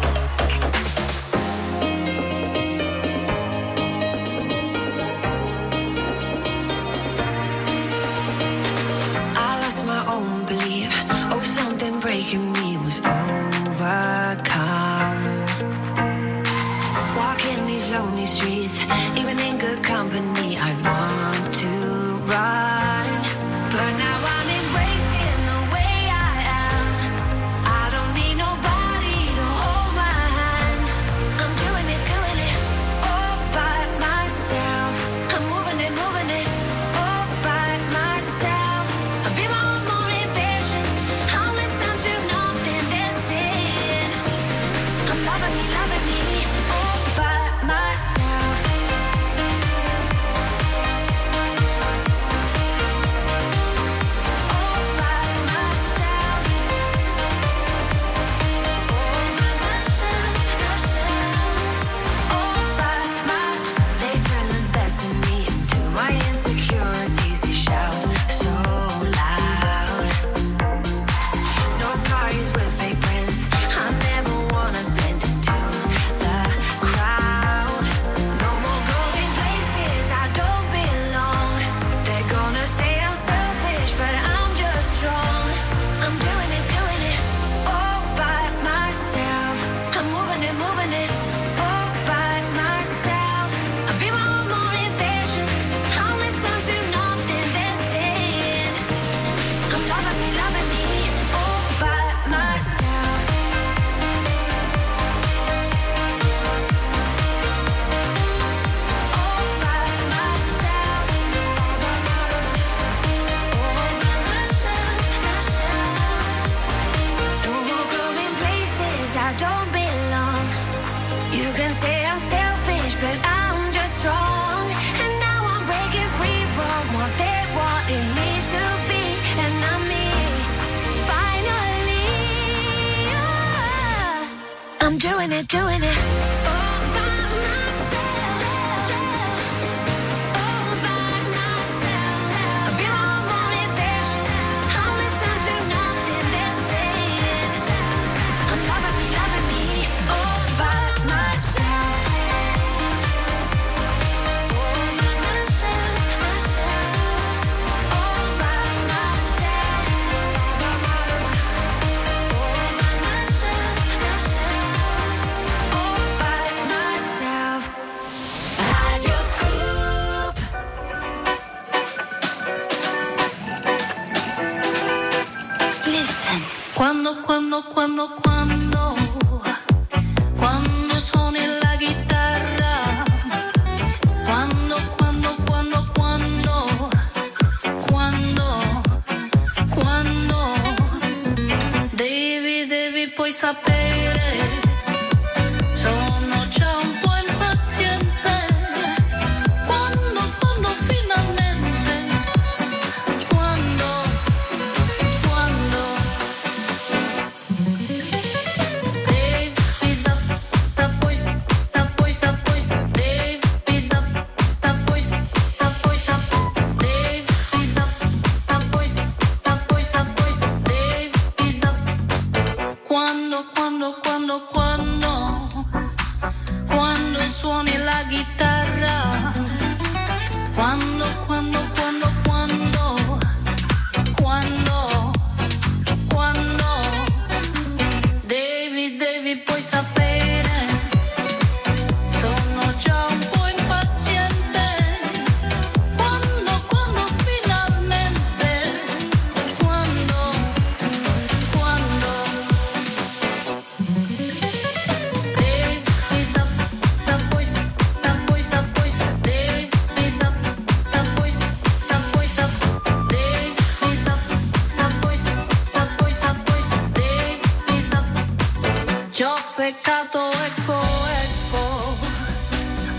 peccato, ecco, ecco,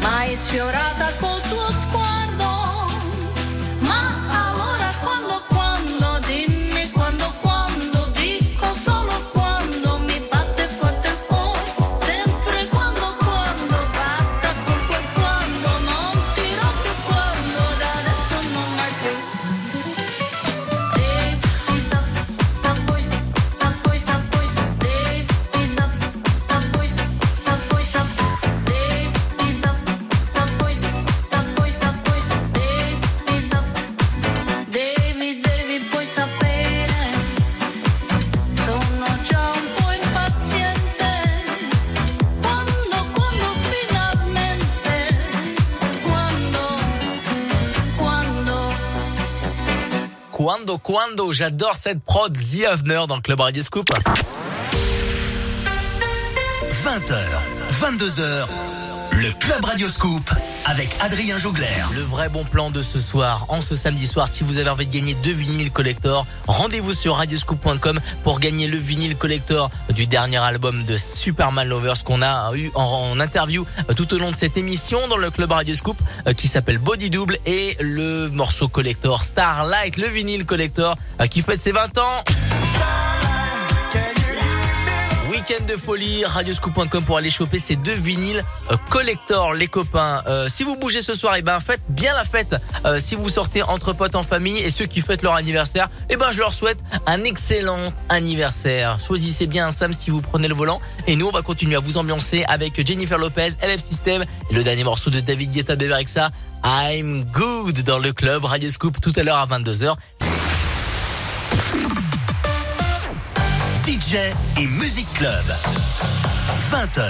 mai sfiorata con Quando. J'adore cette prod The Avener dans le club Radio Scoop. 20h, 22h, le Club Radio Scoop avec Adrien Jougler. Le vrai bon plan de ce soir, en ce samedi soir, si vous avez envie de gagner deux vinyles collector, rendez-vous sur radioscoop.com pour gagner le vinyle collector du dernier album de Superman Lovers qu'on a eu en, en interview euh, tout au long de cette émission dans le club Radio Scoop euh, qui s'appelle Body Double et le morceau collector Starlight, le vinyle collector euh, qui fête ses 20 ans. Week-end de folie, radioscoop.com pour aller choper ces deux vinyles euh, collector, les copains. Euh, si vous bougez ce soir, et ben faites bien la fête. Euh, si vous sortez entre potes en famille et ceux qui fêtent leur anniversaire, et ben je leur souhaite un excellent anniversaire. Choisissez bien un Sam si vous prenez le volant. Et nous, on va continuer à vous ambiancer avec Jennifer Lopez, LF System le dernier morceau de David Guetta Beverexa, I'm Good dans le club Radio Scoop tout à l'heure à 22h. DJ et Music Club. 20h,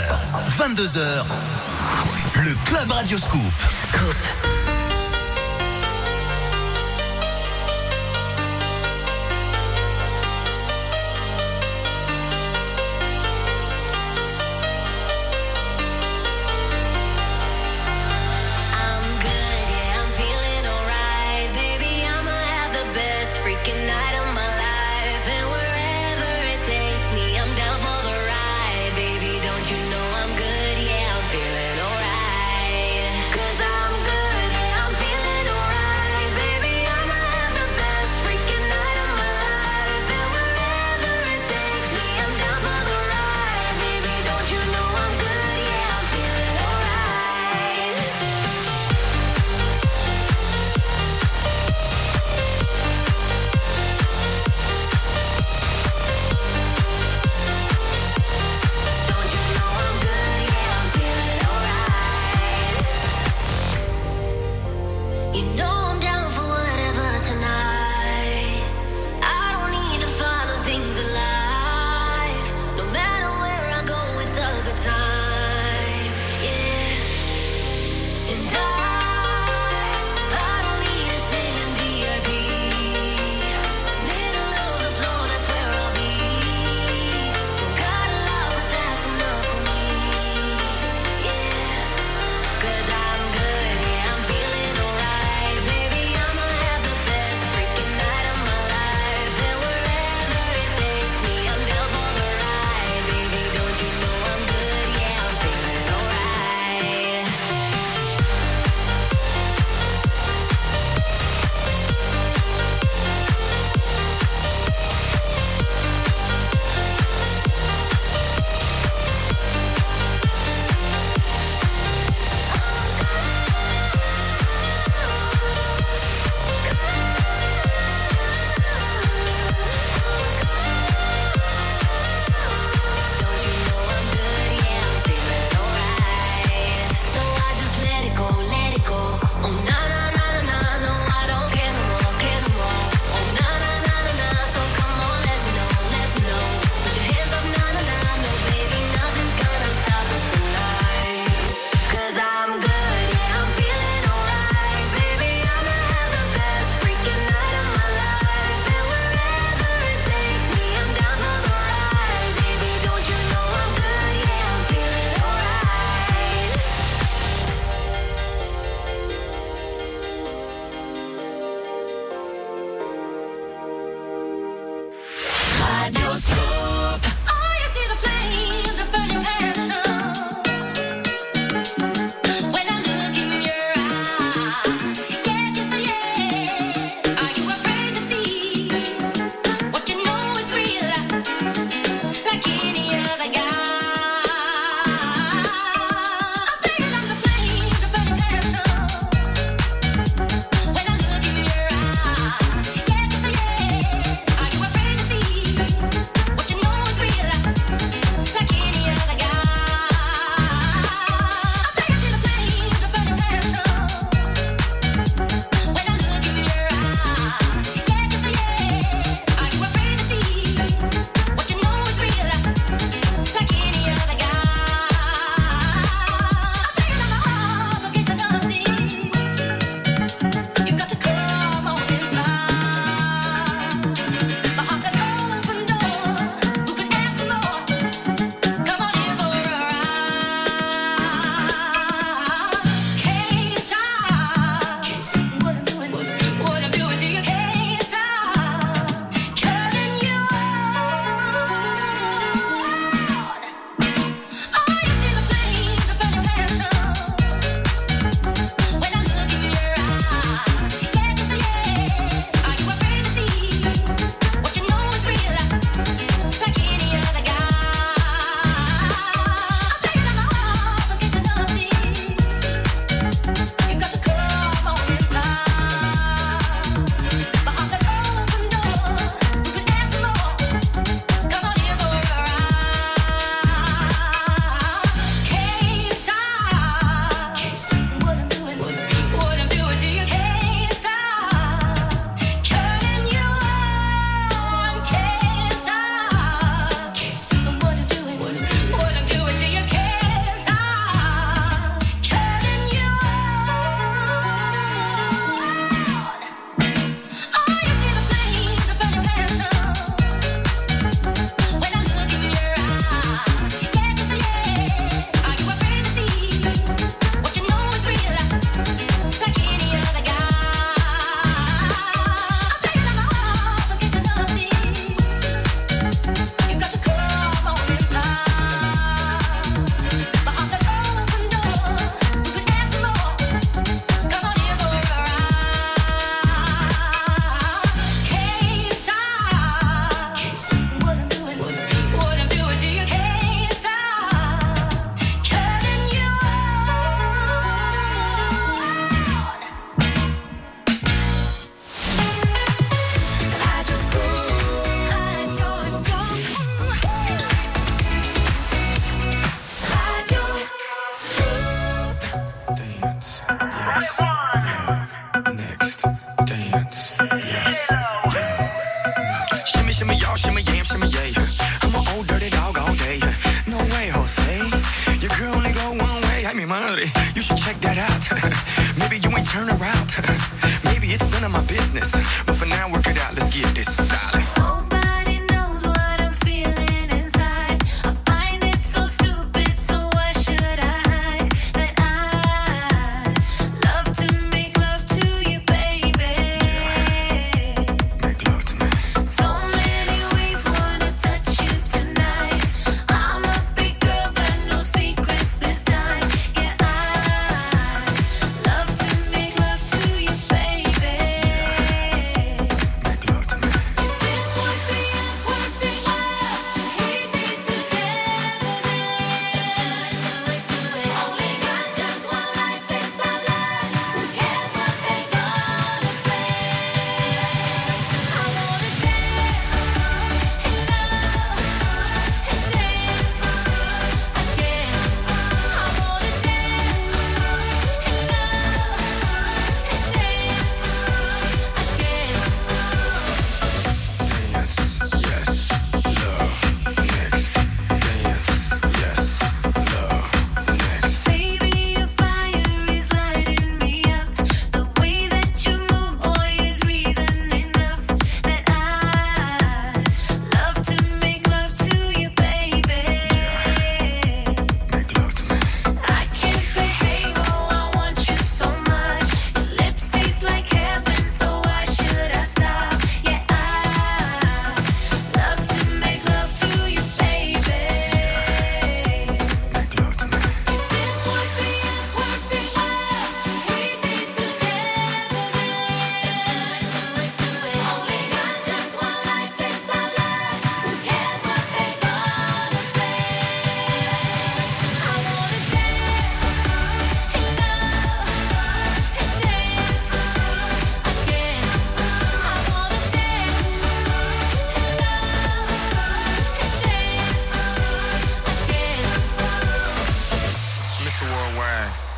22h, le Club Radio Scoop. Scoop.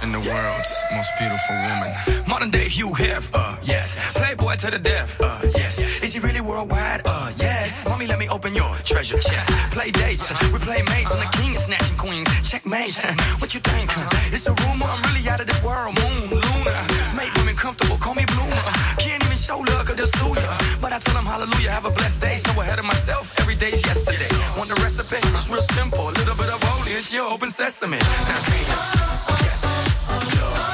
in the world's most beautiful woman. Modern day Hugh Hef, uh, yes. Playboy to the death, uh, yes. Is he really worldwide, uh, yes. Mommy, let me open your treasure chest. Play dates, uh-huh. we play mates, and the uh-huh. king is snatching queens. Checkmate, uh, what you think? Uh? It's a rumor, I'm really out of this world. Moon, Luna, make women comfortable, call me Bloomer. Can't even show love, cause they sue ya. But I tell them hallelujah, have a blessed day. So ahead of myself, every day's yesterday. Want the recipe? It's real simple, a little bit of olive, it's your open sesame. Now, yes no.